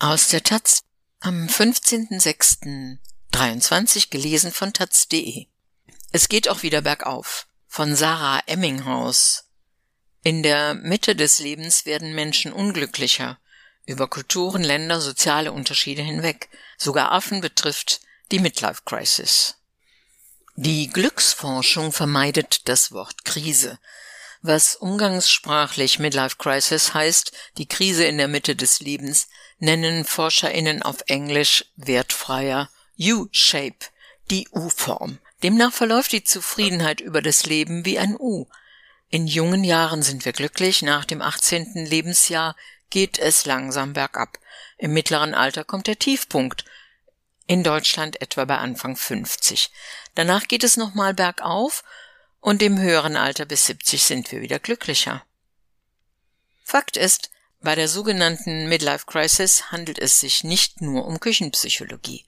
Aus der Taz am 15.06.23 gelesen von taz.de. Es geht auch wieder bergauf. Von Sarah Emminghaus. In der Mitte des Lebens werden Menschen unglücklicher. Über Kulturen, Länder, soziale Unterschiede hinweg. Sogar Affen betrifft die Midlife Crisis. Die Glücksforschung vermeidet das Wort Krise. Was umgangssprachlich Midlife Crisis heißt, die Krise in der Mitte des Lebens, nennen ForscherInnen auf Englisch wertfreier U-Shape, die U-Form. Demnach verläuft die Zufriedenheit über das Leben wie ein U. In jungen Jahren sind wir glücklich, nach dem 18. Lebensjahr geht es langsam bergab. Im mittleren Alter kommt der Tiefpunkt in Deutschland etwa bei Anfang 50. Danach geht es nochmal bergauf und im höheren Alter bis 70 sind wir wieder glücklicher. Fakt ist, bei der sogenannten Midlife Crisis handelt es sich nicht nur um Küchenpsychologie.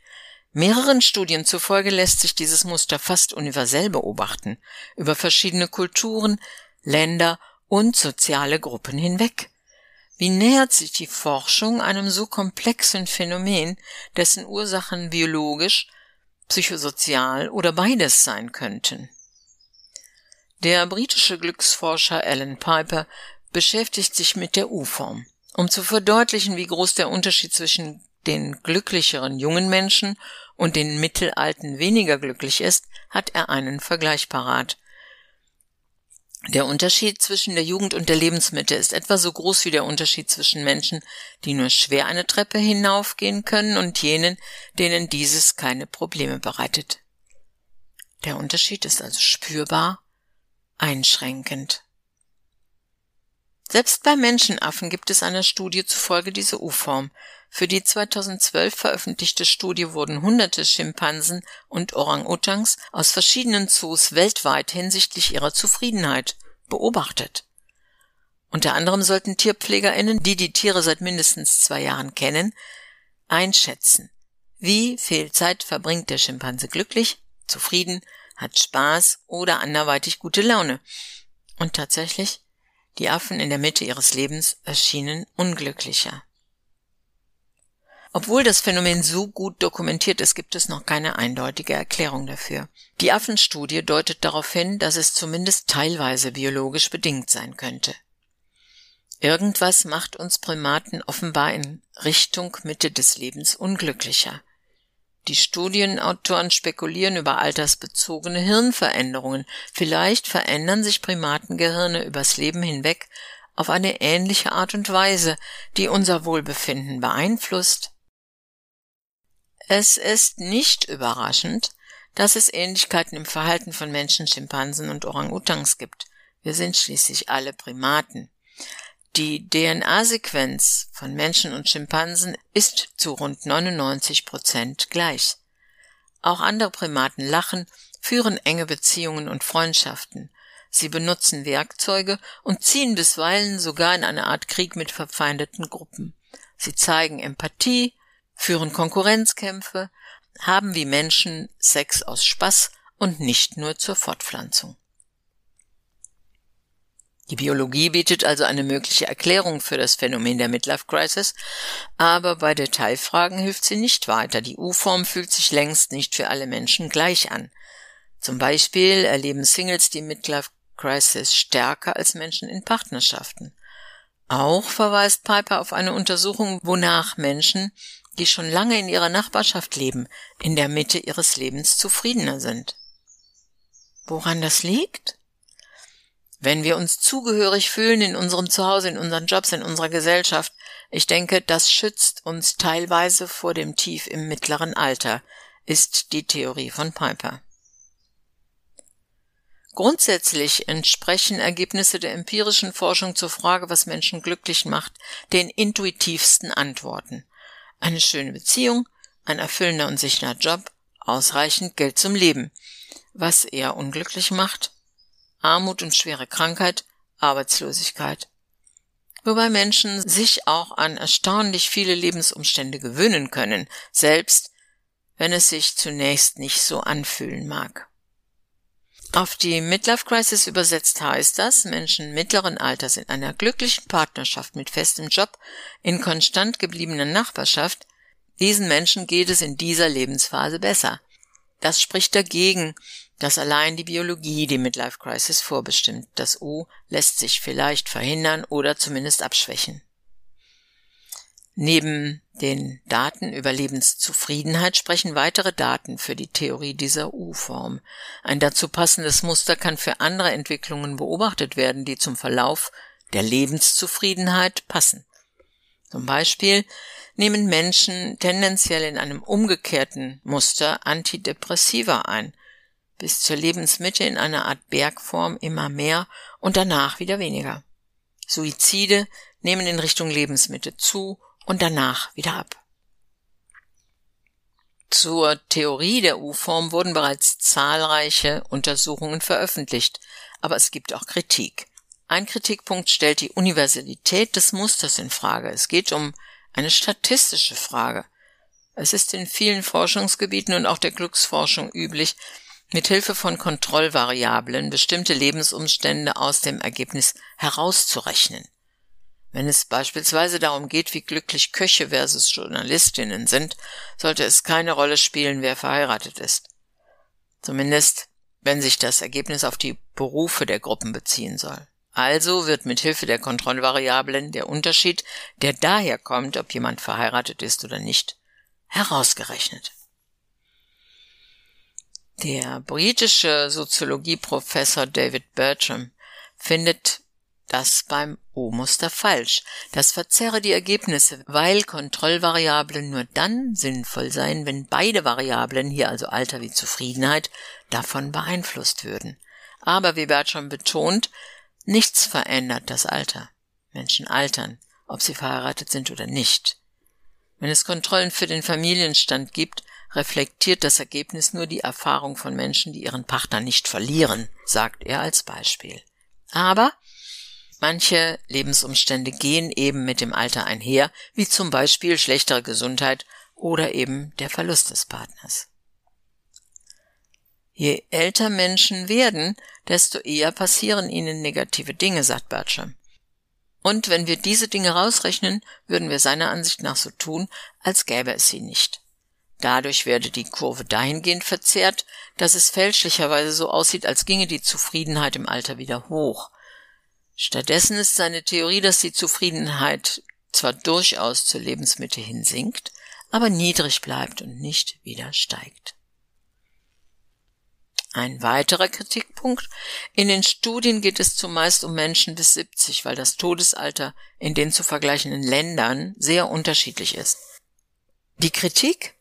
Mehreren Studien zufolge lässt sich dieses Muster fast universell beobachten, über verschiedene Kulturen, Länder und soziale Gruppen hinweg. Wie nähert sich die Forschung einem so komplexen Phänomen, dessen Ursachen biologisch, psychosozial oder beides sein könnten? Der britische Glücksforscher Alan Piper beschäftigt sich mit der U-Form, um zu verdeutlichen, wie groß der Unterschied zwischen den glücklicheren jungen Menschen und den mittelalten weniger glücklich ist, hat er einen Vergleich parat. Der Unterschied zwischen der Jugend und der Lebensmitte ist etwa so groß wie der Unterschied zwischen Menschen, die nur schwer eine Treppe hinaufgehen können, und jenen, denen dieses keine Probleme bereitet. Der Unterschied ist also spürbar, einschränkend. Selbst bei Menschenaffen gibt es einer Studie zufolge diese U-Form, für die 2012 veröffentlichte Studie wurden hunderte Schimpansen und Orang-Utans aus verschiedenen Zoos weltweit hinsichtlich ihrer Zufriedenheit beobachtet. Unter anderem sollten TierpflegerInnen, die die Tiere seit mindestens zwei Jahren kennen, einschätzen, wie viel Zeit verbringt der Schimpanse glücklich, zufrieden, hat Spaß oder anderweitig gute Laune. Und tatsächlich, die Affen in der Mitte ihres Lebens erschienen unglücklicher. Obwohl das Phänomen so gut dokumentiert ist, gibt es noch keine eindeutige Erklärung dafür. Die Affenstudie deutet darauf hin, dass es zumindest teilweise biologisch bedingt sein könnte. Irgendwas macht uns Primaten offenbar in Richtung Mitte des Lebens unglücklicher. Die Studienautoren spekulieren über altersbezogene Hirnveränderungen. Vielleicht verändern sich Primatengehirne übers Leben hinweg auf eine ähnliche Art und Weise, die unser Wohlbefinden beeinflusst. Es ist nicht überraschend, dass es Ähnlichkeiten im Verhalten von Menschen, Schimpansen und Orang-Utans gibt. Wir sind schließlich alle Primaten. Die DNA-Sequenz von Menschen und Schimpansen ist zu rund 99 Prozent gleich. Auch andere Primaten lachen, führen enge Beziehungen und Freundschaften. Sie benutzen Werkzeuge und ziehen bisweilen sogar in eine Art Krieg mit verfeindeten Gruppen. Sie zeigen Empathie, führen Konkurrenzkämpfe, haben wie Menschen Sex aus Spaß und nicht nur zur Fortpflanzung. Die Biologie bietet also eine mögliche Erklärung für das Phänomen der Midlife Crisis, aber bei Detailfragen hilft sie nicht weiter. Die U-Form fühlt sich längst nicht für alle Menschen gleich an. Zum Beispiel erleben Singles die Midlife Crisis stärker als Menschen in Partnerschaften. Auch verweist Piper auf eine Untersuchung, wonach Menschen, die schon lange in ihrer Nachbarschaft leben, in der Mitte ihres Lebens zufriedener sind. Woran das liegt? Wenn wir uns zugehörig fühlen in unserem Zuhause, in unseren Jobs, in unserer Gesellschaft, ich denke, das schützt uns teilweise vor dem Tief im mittleren Alter, ist die Theorie von Piper. Grundsätzlich entsprechen Ergebnisse der empirischen Forschung zur Frage, was Menschen glücklich macht, den intuitivsten Antworten eine schöne Beziehung, ein erfüllender und sicherer Job, ausreichend Geld zum Leben. Was eher unglücklich macht? Armut und schwere Krankheit, Arbeitslosigkeit. Wobei Menschen sich auch an erstaunlich viele Lebensumstände gewöhnen können, selbst wenn es sich zunächst nicht so anfühlen mag. Auf die Midlife Crisis übersetzt heißt das, Menschen mittleren Alters in einer glücklichen Partnerschaft mit festem Job, in konstant gebliebener Nachbarschaft, diesen Menschen geht es in dieser Lebensphase besser. Das spricht dagegen, dass allein die Biologie die Midlife Crisis vorbestimmt. Das U lässt sich vielleicht verhindern oder zumindest abschwächen. Neben den Daten über Lebenszufriedenheit sprechen weitere Daten für die Theorie dieser U-Form. Ein dazu passendes Muster kann für andere Entwicklungen beobachtet werden, die zum Verlauf der Lebenszufriedenheit passen. Zum Beispiel nehmen Menschen tendenziell in einem umgekehrten Muster Antidepressiva ein, bis zur Lebensmitte in einer Art Bergform immer mehr und danach wieder weniger. Suizide nehmen in Richtung Lebensmitte zu und danach wieder ab. Zur Theorie der U-Form wurden bereits zahlreiche Untersuchungen veröffentlicht, aber es gibt auch Kritik. Ein Kritikpunkt stellt die Universalität des Musters in Frage. Es geht um eine statistische Frage. Es ist in vielen Forschungsgebieten und auch der Glücksforschung üblich, mit Hilfe von Kontrollvariablen bestimmte Lebensumstände aus dem Ergebnis herauszurechnen. Wenn es beispielsweise darum geht, wie glücklich Köche versus Journalistinnen sind, sollte es keine Rolle spielen, wer verheiratet ist. Zumindest, wenn sich das Ergebnis auf die Berufe der Gruppen beziehen soll. Also wird mit Hilfe der Kontrollvariablen der Unterschied, der daher kommt, ob jemand verheiratet ist oder nicht, herausgerechnet. Der britische Soziologieprofessor David Bertram findet das beim O-Muster falsch. Das verzerre die Ergebnisse, weil Kontrollvariablen nur dann sinnvoll seien, wenn beide Variablen, hier also Alter wie Zufriedenheit, davon beeinflusst würden. Aber wie Bertram betont, nichts verändert das Alter. Menschen altern, ob sie verheiratet sind oder nicht. Wenn es Kontrollen für den Familienstand gibt, reflektiert das Ergebnis nur die Erfahrung von Menschen, die ihren Partner nicht verlieren, sagt er als Beispiel. Aber manche Lebensumstände gehen eben mit dem Alter einher, wie zum Beispiel schlechtere Gesundheit oder eben der Verlust des Partners. Je älter Menschen werden, desto eher passieren ihnen negative Dinge, sagt Bertram. Und wenn wir diese Dinge rausrechnen, würden wir seiner Ansicht nach so tun, als gäbe es sie nicht. Dadurch werde die Kurve dahingehend verzerrt, dass es fälschlicherweise so aussieht, als ginge die Zufriedenheit im Alter wieder hoch. Stattdessen ist seine Theorie, dass die Zufriedenheit zwar durchaus zur Lebensmitte hin sinkt, aber niedrig bleibt und nicht wieder steigt. Ein weiterer Kritikpunkt. In den Studien geht es zumeist um Menschen bis 70, weil das Todesalter in den zu vergleichenden Ländern sehr unterschiedlich ist. Die Kritik?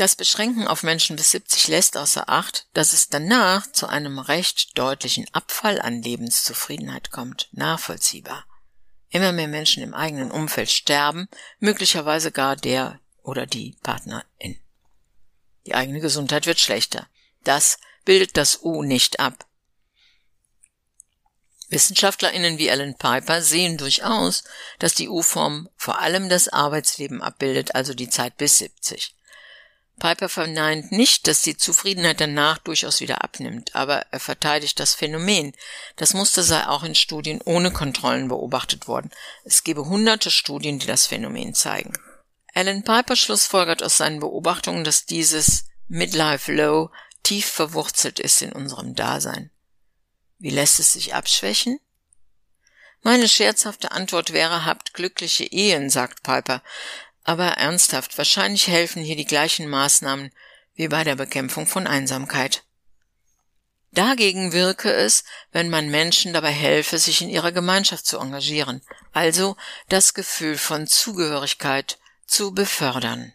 Das Beschränken auf Menschen bis 70 lässt außer Acht, dass es danach zu einem recht deutlichen Abfall an Lebenszufriedenheit kommt. Nachvollziehbar. Immer mehr Menschen im eigenen Umfeld sterben, möglicherweise gar der oder die Partnerin. Die eigene Gesundheit wird schlechter. Das bildet das U nicht ab. WissenschaftlerInnen wie Alan Piper sehen durchaus, dass die U-Form vor allem das Arbeitsleben abbildet, also die Zeit bis 70. Piper verneint nicht, dass die Zufriedenheit danach durchaus wieder abnimmt, aber er verteidigt das Phänomen. Das Muster sei auch in Studien ohne Kontrollen beobachtet worden. Es gebe hunderte Studien, die das Phänomen zeigen. Alan Piper schlussfolgert aus seinen Beobachtungen, dass dieses Midlife Low tief verwurzelt ist in unserem Dasein. Wie lässt es sich abschwächen? Meine scherzhafte Antwort wäre, habt glückliche Ehen, sagt Piper, aber ernsthaft, wahrscheinlich helfen hier die gleichen Maßnahmen wie bei der Bekämpfung von Einsamkeit. Dagegen wirke es, wenn man Menschen dabei helfe, sich in ihrer Gemeinschaft zu engagieren, also das Gefühl von Zugehörigkeit zu befördern.